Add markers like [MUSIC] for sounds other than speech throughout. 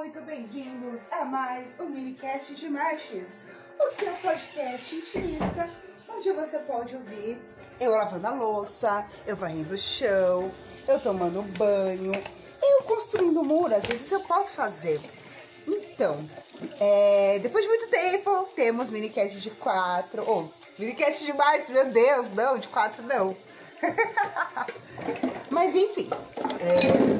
muito bem-vindos a mais um minicast de Marches, o seu podcast intimista, onde você pode ouvir eu lavando a louça, eu varrendo o chão, eu tomando banho, eu construindo muro, às vezes eu posso fazer. Então, é, depois de muito tempo, temos minicast de quatro, ou oh, minicast de Martes, meu Deus, não, de quatro não. [LAUGHS] Mas enfim, é,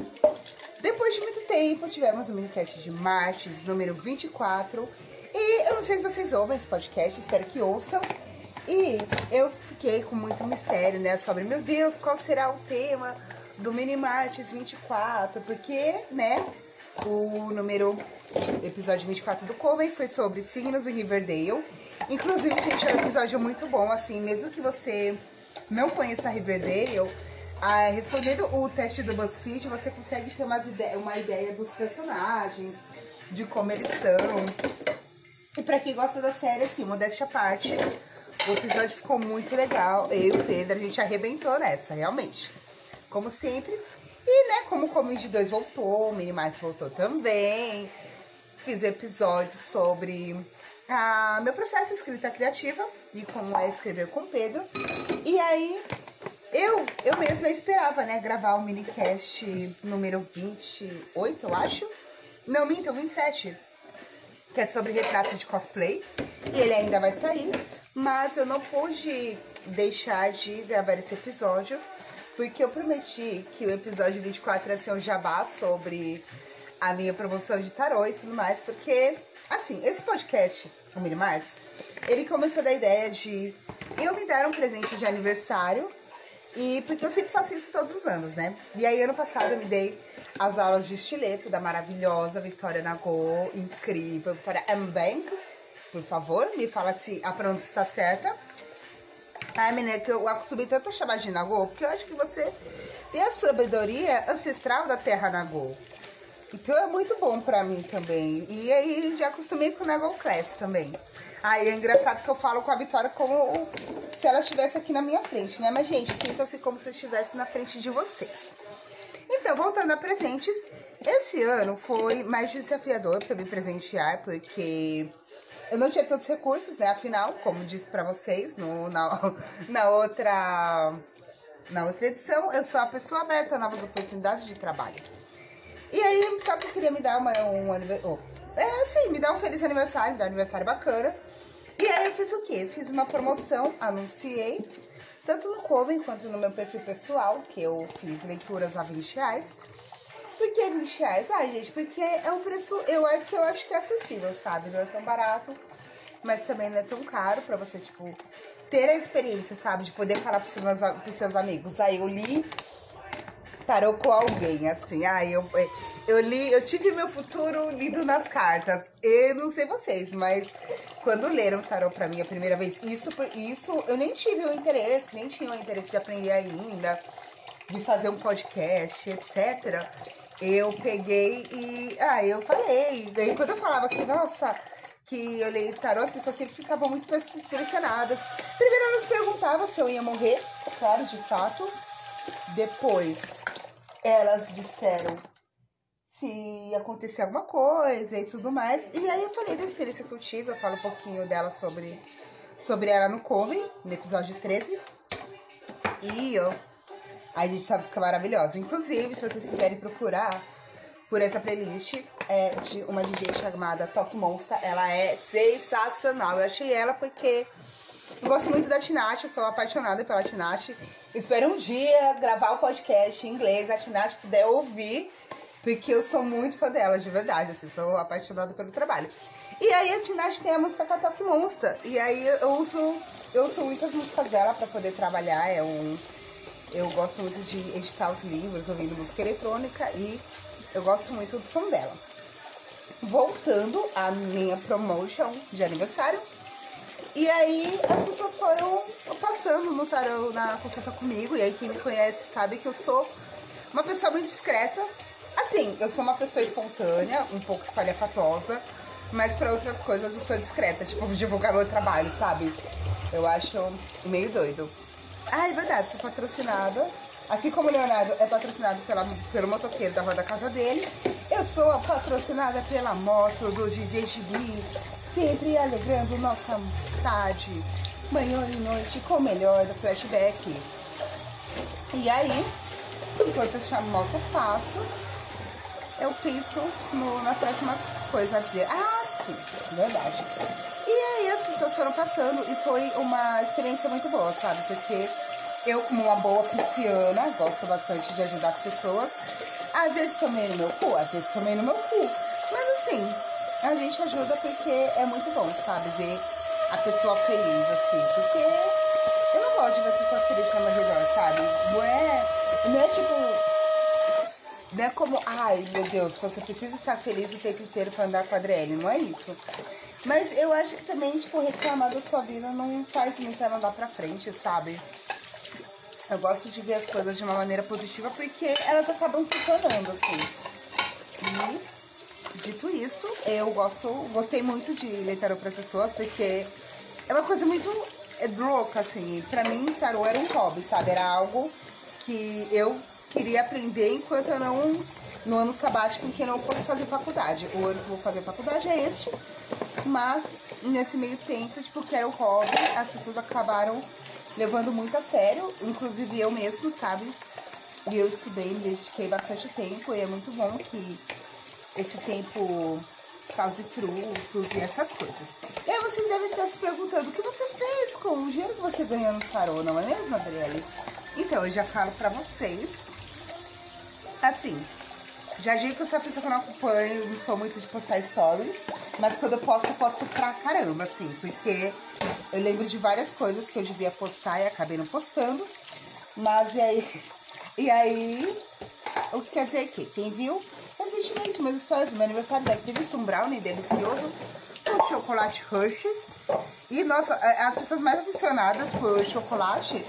depois de muito tempo, tivemos o minicast de Martes, número 24. E eu não sei se vocês ouvem esse podcast, espero que ouçam. E eu fiquei com muito mistério, né, sobre, meu Deus, qual será o tema do Mini Martes 24? Porque, né, o número, episódio 24 do Coven foi sobre signos em Riverdale. Inclusive, gente, é um episódio muito bom, assim, mesmo que você não conheça Riverdale, ah, respondendo o teste do BuzzFeed, você consegue ter umas ide uma ideia dos personagens, de como eles são. E pra quem gosta da série, assim, modéstia à parte, o episódio ficou muito legal. Eu e o Pedro, a gente arrebentou nessa, realmente. Como sempre. E, né, como o Comedy 2 voltou, o Minimais voltou também. Fiz episódios sobre ah, meu processo de escrita criativa e como é escrever com Pedro. E aí, eu, eu mesma esperava, né, gravar o minicast número 28, eu acho. Não, minto, 27. Que é sobre retrato de cosplay. E ele ainda vai sair. Mas eu não pude deixar de gravar esse episódio. Porque eu prometi que o episódio 24 ia ser um jabá sobre a minha promoção de tarô e tudo mais. Porque, assim, esse podcast, o Mini Martes, ele começou da ideia de eu me dar um presente de aniversário e porque eu sempre faço isso todos os anos, né? E aí, ano passado, eu me dei as aulas de estileto da maravilhosa Victoria Nagô, incrível, Victoria Mbank. Por favor, me fala se a pronúncia está certa. Ai, menina, que eu acostumei tanto a chamar de Nagô, porque eu acho que você tem a sabedoria ancestral da terra Nagô. Então é muito bom pra mim também. E aí já acostumei com o Nagô Class também. Aí é engraçado que eu falo com a Vitória como se ela estivesse aqui na minha frente, né? Mas, gente, sintam-se como se eu estivesse na frente de vocês. Então, voltando a presentes, esse ano foi mais desafiador para me presentear, porque eu não tinha tantos recursos, né? Afinal, como disse para vocês no, na, [LAUGHS] na, outra, na outra edição, eu sou a pessoa aberta a novas oportunidades de trabalho. E aí, só que eu queria me dar uma, um aniversário. Oh, é assim, me dar um feliz aniversário, me dar um aniversário bacana. E aí eu fiz o quê? Fiz uma promoção, anunciei, tanto no Coven quanto no meu perfil pessoal, que eu fiz leituras a 20 reais. Por que 20 reais? Ah, gente, porque é um preço, eu, é que eu acho que é acessível, sabe? Não é tão barato, mas também não é tão caro pra você, tipo, ter a experiência, sabe? De poder falar pros seus, pros seus amigos. Aí eu li tarô com alguém, assim. Aí eu, eu li, eu tive meu futuro lido nas cartas. Eu não sei vocês, mas quando leram tarô pra mim a primeira vez, isso, isso eu nem tive o interesse, nem tinha o interesse de aprender ainda, de fazer um podcast, etc. Eu peguei e. Ah, eu falei. Daí quando eu falava que, nossa, que eu leio tarô, as pessoas sempre ficavam muito impressionadas. Primeiro elas perguntavam se eu ia morrer, claro, de fato. Depois elas disseram se acontecer alguma coisa e tudo mais. E aí eu falei da experiência que eu tive, eu falo um pouquinho dela sobre, sobre ela no Coven, no episódio 13. E ó, a gente sabe que é maravilhosa. Inclusive, se vocês quiserem procurar por essa playlist, é de uma DJ chamada Top Monster. Ela é sensacional. Eu achei ela porque eu gosto muito da Tinashe, sou apaixonada pela Tinashe. Espero um dia gravar o um podcast em inglês, a Tinashe puder ouvir porque eu sou muito fã dela, de verdade, assim, sou apaixonada pelo trabalho. E aí a Tinashe tem a Katok Monster. E aí eu uso, eu uso muitas músicas dela para poder trabalhar. É um, eu gosto muito de editar os livros, ouvindo música eletrônica e eu gosto muito do som dela. Voltando à minha promotion de aniversário. E aí as pessoas foram passando no tarô na consulta comigo. E aí quem me conhece sabe que eu sou uma pessoa muito discreta Assim, eu sou uma pessoa espontânea, um pouco espalhafatosa, mas para outras coisas eu sou discreta, tipo, [LAUGHS] divulgar meu trabalho, sabe? Eu acho meio doido. Ah, é verdade, sou patrocinada. Assim como o Leonardo é patrocinado pela, pelo motoqueiro da rua da casa dele, Eu sou patrocinada pela moto do DJ Gibi, sempre alegrando nossa tarde, manhã e noite com o melhor do flashback. E aí, enquanto essa moto passa, eu penso no, na próxima coisa a dizer. Ah, sim, verdade. E aí as pessoas foram passando e foi uma experiência muito boa, sabe? Porque eu, como uma boa pisciana, gosto bastante de ajudar as pessoas. Às vezes tomei no meu cu, às vezes tomei no meu cu. Mas assim, a gente ajuda porque é muito bom, sabe? Ver a pessoa feliz, assim. Porque eu não gosto de ver a pessoa feliz ao meu sabe? Não é, não é tipo. Não é como, ai meu Deus, você precisa estar feliz o tempo inteiro pra andar com a Adriele. Não é isso. Mas eu acho que também, tipo, reclamar da sua vida não faz muito ela andar pra frente, sabe? Eu gosto de ver as coisas de uma maneira positiva porque elas acabam se tornando assim. E dito isto, eu gosto, gostei muito de ler tarô para pessoas porque é uma coisa muito é, louca assim. Para mim, tarô era um hobby, sabe? Era algo que eu queria aprender enquanto eu não no ano sabático em que eu não fosse fazer faculdade. O ano que eu vou fazer faculdade é este, mas nesse meio tempo, tipo, que era o hobby, as pessoas acabaram levando muito a sério, inclusive eu mesmo, sabe? E eu estudei, me dediquei bastante tempo e é muito bom que esse tempo cause frutos e essas coisas. E aí vocês devem estar se perguntando o que você fez com o dinheiro que você ganhou no tarô, não é mesmo, Adriele? Então, eu já falo pra vocês. Assim, já digo que eu sou a pessoa que eu não acompanho, não sou muito de postar stories, mas quando eu posto, eu posto pra caramba, assim, porque eu lembro de várias coisas que eu devia postar e acabei não postando. Mas e aí? [LAUGHS] E aí, o que quer dizer que quem viu recentemente meus stories do meu aniversário deve ter visto um brownie delicioso com chocolate Hershey's. E, nossa, as pessoas mais aficionadas por chocolate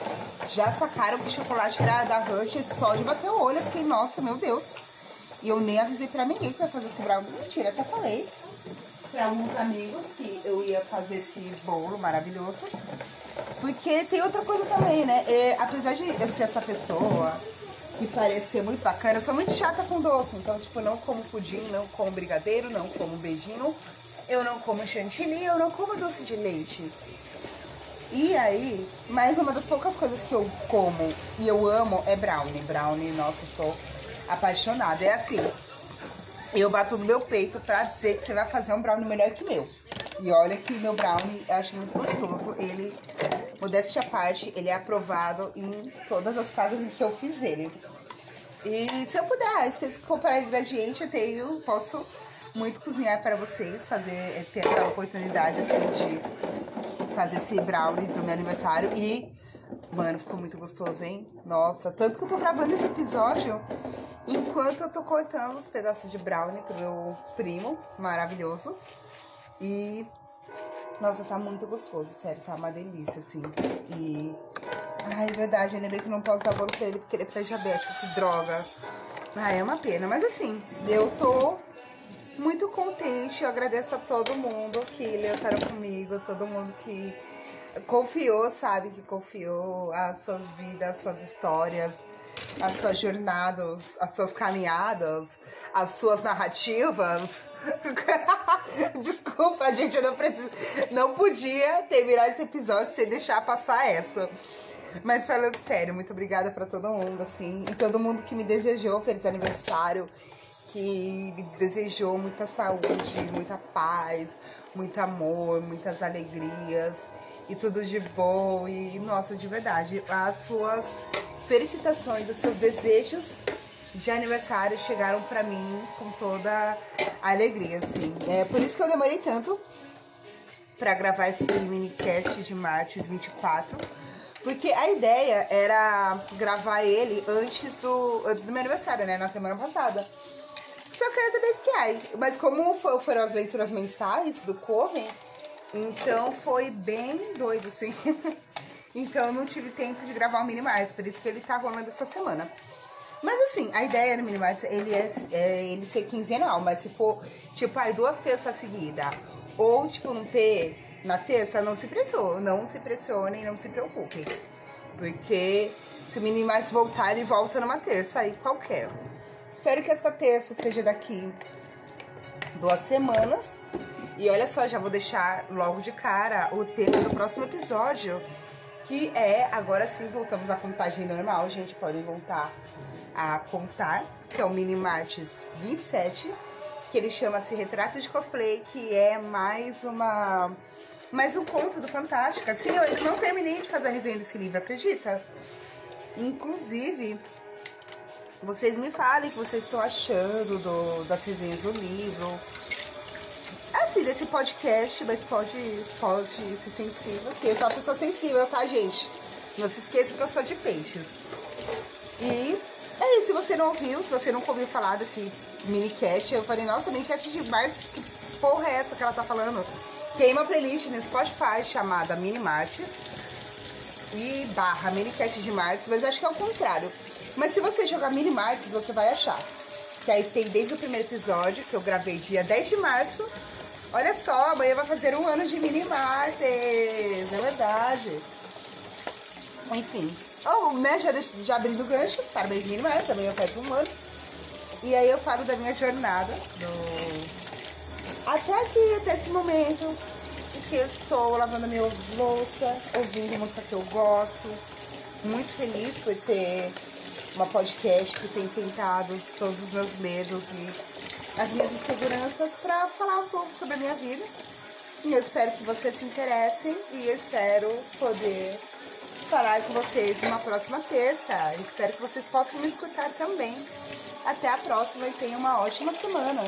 já sacaram que chocolate era da Hershey's só de bater o olho. Eu fiquei, nossa, meu Deus. E eu nem avisei pra ninguém que ia fazer esse brownie. Mentira, até falei para alguns amigos que eu ia fazer esse bolo maravilhoso. Porque tem outra coisa também, né? É, apesar de eu ser essa pessoa que parece ser muito bacana, eu sou muito chata com doce. Então, tipo, não como pudim, não como brigadeiro, não como beijinho, eu não como chantilly, eu não como doce de leite. E aí, mais uma das poucas coisas que eu como e eu amo é brownie. Brownie, nossa, eu sou apaixonada. É assim, eu bato no meu peito pra dizer que você vai fazer um brownie melhor que meu. E olha que meu brownie eu acho muito gostoso. Ele, modéstia à parte, ele é aprovado em todas as casas em que eu fiz ele. E se eu puder, se vocês comprarem ingrediente, eu tenho, posso muito cozinhar para vocês, fazer, é, ter essa oportunidade assim de fazer esse brownie do meu aniversário. E, mano, ficou muito gostoso, hein? Nossa, tanto que eu tô gravando esse episódio Enquanto eu tô cortando os pedaços de brownie pro meu primo, maravilhoso. E. Nossa, tá muito gostoso, sério, tá uma delícia, assim. E. Ai, é verdade, eu lembrei que não posso dar bolo pra ele porque ele é pré-diabético, que droga. Ai, é uma pena, mas assim, eu tô muito contente. Eu agradeço a todo mundo que leutaram comigo, todo mundo que confiou, sabe? Que confiou as suas vidas, as suas histórias as suas jornadas, as suas caminhadas, as suas narrativas. [LAUGHS] Desculpa, gente, eu não preciso, não podia terminar esse episódio sem deixar passar essa. Mas falando sério, muito obrigada para todo mundo, assim, e todo mundo que me desejou feliz aniversário, que me desejou muita saúde, muita paz, muito amor, muitas alegrias e tudo de bom. E nossa, de verdade, as suas felicitações, os seus desejos de aniversário chegaram para mim com toda a alegria, assim. É por isso que eu demorei tanto para gravar esse minicast de Martes 24, porque a ideia era gravar ele antes do, antes do meu aniversário, né, na semana passada. Eu também fiquei, mas como foram as leituras mensais do Coven, então foi bem doido, assim. [LAUGHS] Então eu não tive tempo de gravar o Mini Marts, por isso que ele tá rolando essa semana. Mas assim, a ideia do Mini Marts, ele é, é ele ser quinzenal, mas se for, tipo, aí duas terças seguidas, ou tipo, não ter na terça, não se pressione, não se pressionem, não se preocupem. Porque se o Mini Marts voltar, ele volta numa terça aí qualquer. Espero que esta terça seja daqui duas semanas. E olha só, já vou deixar logo de cara o tema do próximo episódio, que é agora sim voltamos à contagem normal, gente. Podem voltar a contar, que é o Mini Martes 27, que ele chama-se Retrato de Cosplay, que é mais uma. Mais um conto do Fantástico. Assim, eu não terminei de fazer a resenha desse livro, acredita? Inclusive, vocês me falem o que vocês estão achando do, das resenhas do livro. Assim, desse podcast, mas pode, pode ser sensível. Porque eu sou uma pessoa sensível, tá, gente? Não se esqueça que eu sou de peixes. E é isso, se você não ouviu, se você nunca ouviu falar desse minicast, eu falei, nossa, minicast de Martes, que porra é essa que ela tá falando? Tem uma playlist no Spotify chamada Mini Martes e barra minicast de Martes, mas acho que é o contrário. Mas se você jogar Mini Martes, você vai achar. Que aí tem desde o primeiro episódio, que eu gravei dia 10 de março. Olha só, amanhã vai fazer um ano de Mini Martes, é verdade. Enfim, Oh, né, já, já abrindo o gancho, parabéns Mini Martes, amanhã faz um ano. E aí eu falo da minha jornada, do... até aqui, até esse momento, que eu estou lavando minha louça, ouvindo música que eu gosto. Muito feliz por ter uma podcast que tem tentado todos os meus medos e as minhas inseguranças para falar um pouco sobre a minha vida. E eu espero que vocês se interessem e eu espero poder falar com vocês numa próxima terça. Espero que vocês possam me escutar também. Até a próxima e tenham uma ótima semana.